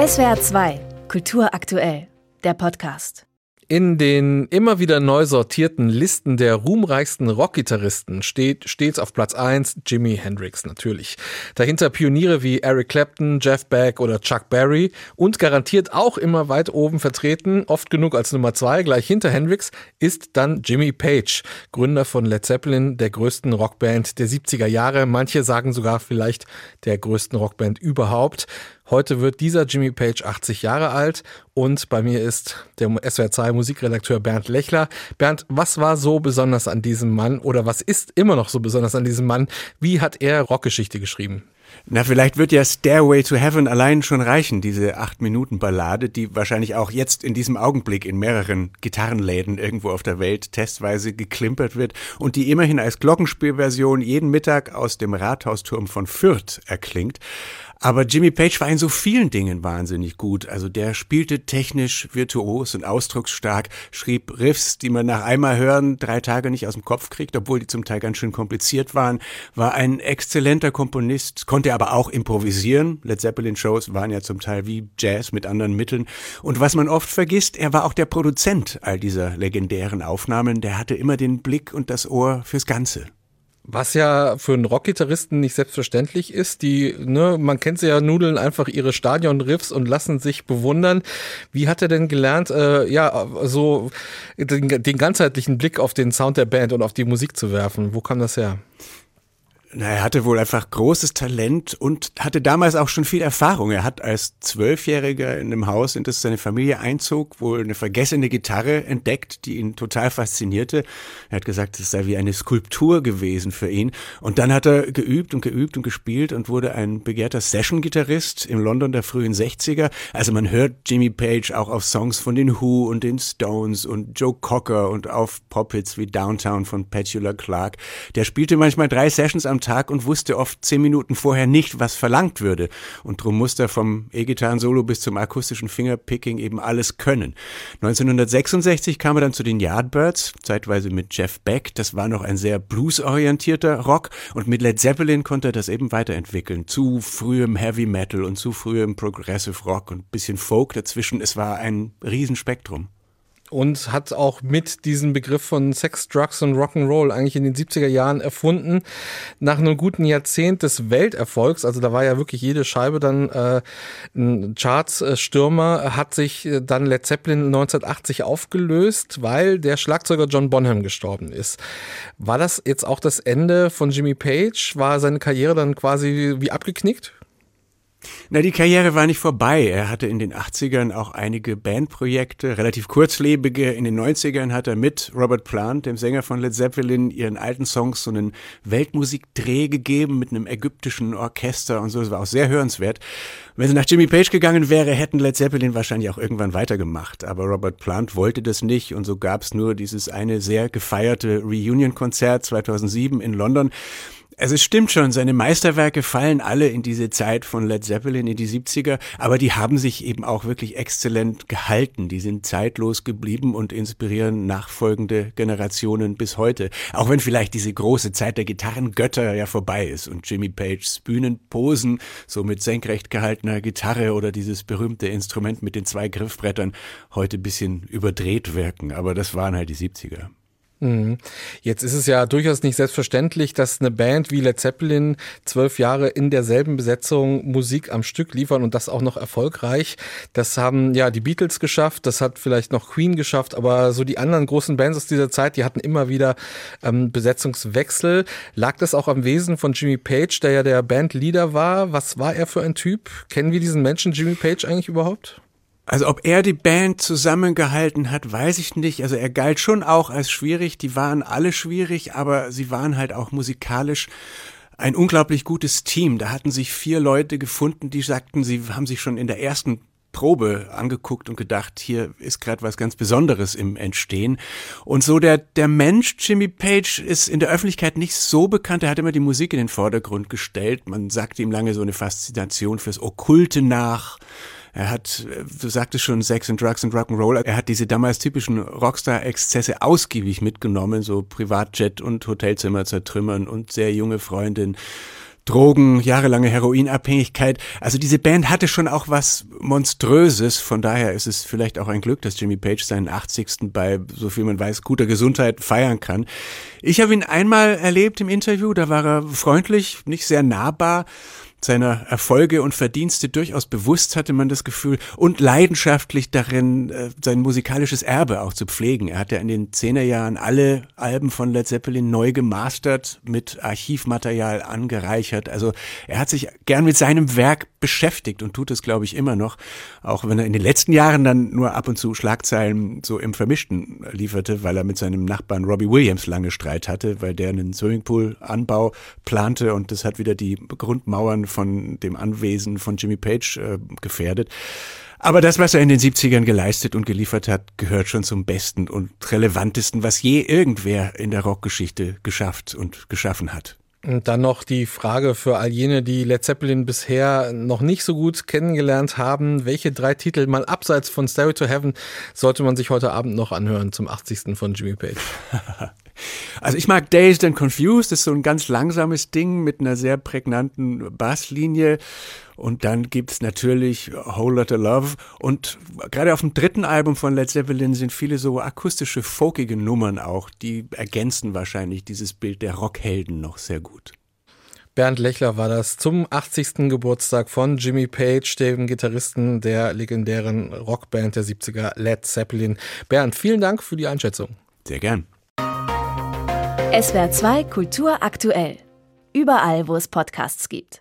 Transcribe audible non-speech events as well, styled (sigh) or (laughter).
SWR 2, Kultur aktuell, der Podcast. In den immer wieder neu sortierten Listen der ruhmreichsten Rockgitarristen steht stets auf Platz 1 Jimi Hendrix natürlich. Dahinter Pioniere wie Eric Clapton, Jeff Beck oder Chuck Berry und garantiert auch immer weit oben vertreten, oft genug als Nummer 2, gleich hinter Hendrix, ist dann Jimmy Page, Gründer von Led Zeppelin, der größten Rockband der 70er Jahre. Manche sagen sogar vielleicht der größten Rockband überhaupt. Heute wird dieser Jimmy Page 80 Jahre alt und bei mir ist der SWR2 Musikredakteur Bernd Lechler. Bernd, was war so besonders an diesem Mann oder was ist immer noch so besonders an diesem Mann? Wie hat er Rockgeschichte geschrieben? Na, vielleicht wird ja Stairway to Heaven allein schon reichen, diese acht Minuten Ballade, die wahrscheinlich auch jetzt in diesem Augenblick in mehreren Gitarrenläden irgendwo auf der Welt testweise geklimpert wird und die immerhin als Glockenspielversion jeden Mittag aus dem Rathausturm von Fürth erklingt. Aber Jimmy Page war in so vielen Dingen wahnsinnig gut. Also der spielte technisch virtuos und ausdrucksstark, schrieb Riffs, die man nach einmal hören drei Tage nicht aus dem Kopf kriegt, obwohl die zum Teil ganz schön kompliziert waren, war ein exzellenter Komponist, konnte aber auch improvisieren. Led Zeppelin Shows waren ja zum Teil wie Jazz mit anderen Mitteln. Und was man oft vergisst, er war auch der Produzent all dieser legendären Aufnahmen. Der hatte immer den Blick und das Ohr fürs Ganze. Was ja für einen Rockgitarristen nicht selbstverständlich ist, die, ne, man kennt sie ja, nudeln einfach ihre Stadionriffs und lassen sich bewundern. Wie hat er denn gelernt, äh, ja, so den, den ganzheitlichen Blick auf den Sound der Band und auf die Musik zu werfen? Wo kam das her? Na, er hatte wohl einfach großes Talent und hatte damals auch schon viel Erfahrung. Er hat als Zwölfjähriger in einem Haus, in das seine Familie einzog, wohl eine vergessene Gitarre entdeckt, die ihn total faszinierte. Er hat gesagt, es sei wie eine Skulptur gewesen für ihn. Und dann hat er geübt und geübt und gespielt und wurde ein begehrter Session-Gitarrist im London der frühen 60er. Also man hört Jimmy Page auch auf Songs von den Who und den Stones und Joe Cocker und auf Pop-Hits wie Downtown von Petula Clark. Der spielte manchmal drei Sessions am Tag und wusste oft zehn Minuten vorher nicht, was verlangt würde. Und drum musste er vom E-Gitarren-Solo bis zum akustischen Fingerpicking eben alles können. 1966 kam er dann zu den Yardbirds, zeitweise mit Jeff Beck. Das war noch ein sehr bluesorientierter Rock. Und mit Led Zeppelin konnte er das eben weiterentwickeln. Zu frühem Heavy Metal und zu frühem Progressive Rock und bisschen Folk dazwischen. Es war ein Riesenspektrum und hat auch mit diesem Begriff von Sex, Drugs und Rock'n'Roll eigentlich in den 70er Jahren erfunden. Nach einem guten Jahrzehnt des Welterfolgs, also da war ja wirklich jede Scheibe dann äh, ein Charts-Stürmer, hat sich dann Led Zeppelin 1980 aufgelöst, weil der Schlagzeuger John Bonham gestorben ist. War das jetzt auch das Ende von Jimmy Page? War seine Karriere dann quasi wie abgeknickt? Na, die Karriere war nicht vorbei. Er hatte in den 80ern auch einige Bandprojekte, relativ kurzlebige. In den 90ern hat er mit Robert Plant, dem Sänger von Led Zeppelin, ihren alten Songs so einen Weltmusikdreh gegeben mit einem ägyptischen Orchester und so. Das war auch sehr hörenswert. Wenn sie nach Jimmy Page gegangen wäre, hätten Led Zeppelin wahrscheinlich auch irgendwann weitergemacht. Aber Robert Plant wollte das nicht und so gab es nur dieses eine sehr gefeierte Reunion-Konzert 2007 in London. Also es stimmt schon, seine Meisterwerke fallen alle in diese Zeit von Led Zeppelin in die 70er, aber die haben sich eben auch wirklich exzellent gehalten. Die sind zeitlos geblieben und inspirieren nachfolgende Generationen bis heute. Auch wenn vielleicht diese große Zeit der Gitarrengötter ja vorbei ist und Jimmy Pages Bühnenposen, so mit senkrecht gehaltener Gitarre oder dieses berühmte Instrument mit den zwei Griffbrettern heute bisschen überdreht wirken. Aber das waren halt die 70er. Mhm. Jetzt ist es ja durchaus nicht selbstverständlich, dass eine Band wie Led Zeppelin zwölf Jahre in derselben Besetzung Musik am Stück liefern und das auch noch erfolgreich. Das haben ja die Beatles geschafft, das hat vielleicht noch Queen geschafft, aber so die anderen großen Bands aus dieser Zeit, die hatten immer wieder ähm, Besetzungswechsel. Lag das auch am Wesen von Jimmy Page, der ja der Bandleader war? Was war er für ein Typ? Kennen wir diesen Menschen Jimmy Page eigentlich überhaupt? Also ob er die Band zusammengehalten hat, weiß ich nicht. Also er galt schon auch als schwierig. Die waren alle schwierig, aber sie waren halt auch musikalisch ein unglaublich gutes Team. Da hatten sich vier Leute gefunden, die sagten, sie haben sich schon in der ersten Probe angeguckt und gedacht, hier ist gerade was ganz Besonderes im Entstehen. Und so der, der Mensch Jimmy Page ist in der Öffentlichkeit nicht so bekannt. Er hat immer die Musik in den Vordergrund gestellt. Man sagte ihm lange so eine Faszination fürs Okkulte nach. Er hat, du sagtest schon, Sex and Drugs and Rock'n'Roll. Er hat diese damals typischen Rockstar-Exzesse ausgiebig mitgenommen, so Privatjet und Hotelzimmer zertrümmern und sehr junge Freundin Drogen, jahrelange Heroinabhängigkeit. Also diese Band hatte schon auch was Monströses. Von daher ist es vielleicht auch ein Glück, dass Jimmy Page seinen 80. bei, so viel man weiß, guter Gesundheit feiern kann. Ich habe ihn einmal erlebt im Interview, da war er freundlich, nicht sehr nahbar seiner Erfolge und Verdienste durchaus bewusst, hatte man das Gefühl, und leidenschaftlich darin, äh, sein musikalisches Erbe auch zu pflegen. Er hat ja in den Zehnerjahren alle Alben von Led Zeppelin neu gemastert, mit Archivmaterial angereichert. Also er hat sich gern mit seinem Werk beschäftigt und tut es, glaube ich, immer noch, auch wenn er in den letzten Jahren dann nur ab und zu Schlagzeilen so im Vermischten lieferte, weil er mit seinem Nachbarn Robbie Williams lange Streit hatte, weil der einen Swimmingpool-Anbau plante und das hat wieder die Grundmauern von dem Anwesen von Jimmy Page äh, gefährdet. Aber das, was er in den 70ern geleistet und geliefert hat, gehört schon zum besten und relevantesten, was je irgendwer in der Rockgeschichte geschafft und geschaffen hat. Und dann noch die Frage für all jene, die Led Zeppelin bisher noch nicht so gut kennengelernt haben. Welche drei Titel mal abseits von Stairway to Heaven sollte man sich heute Abend noch anhören zum 80. von Jimmy Page? (laughs) Also ich mag Dazed and Confused, das ist so ein ganz langsames Ding mit einer sehr prägnanten Basslinie. Und dann gibt's natürlich Whole Lotta Love. Und gerade auf dem dritten Album von Led Zeppelin sind viele so akustische, folkige Nummern auch, die ergänzen wahrscheinlich dieses Bild der Rockhelden noch sehr gut. Bernd Lechler war das zum 80. Geburtstag von Jimmy Page, dem Gitarristen der legendären Rockband der 70er Led Zeppelin. Bernd, vielen Dank für die Einschätzung. Sehr gern. SWR 2 Kultur aktuell. Überall, wo es Podcasts gibt.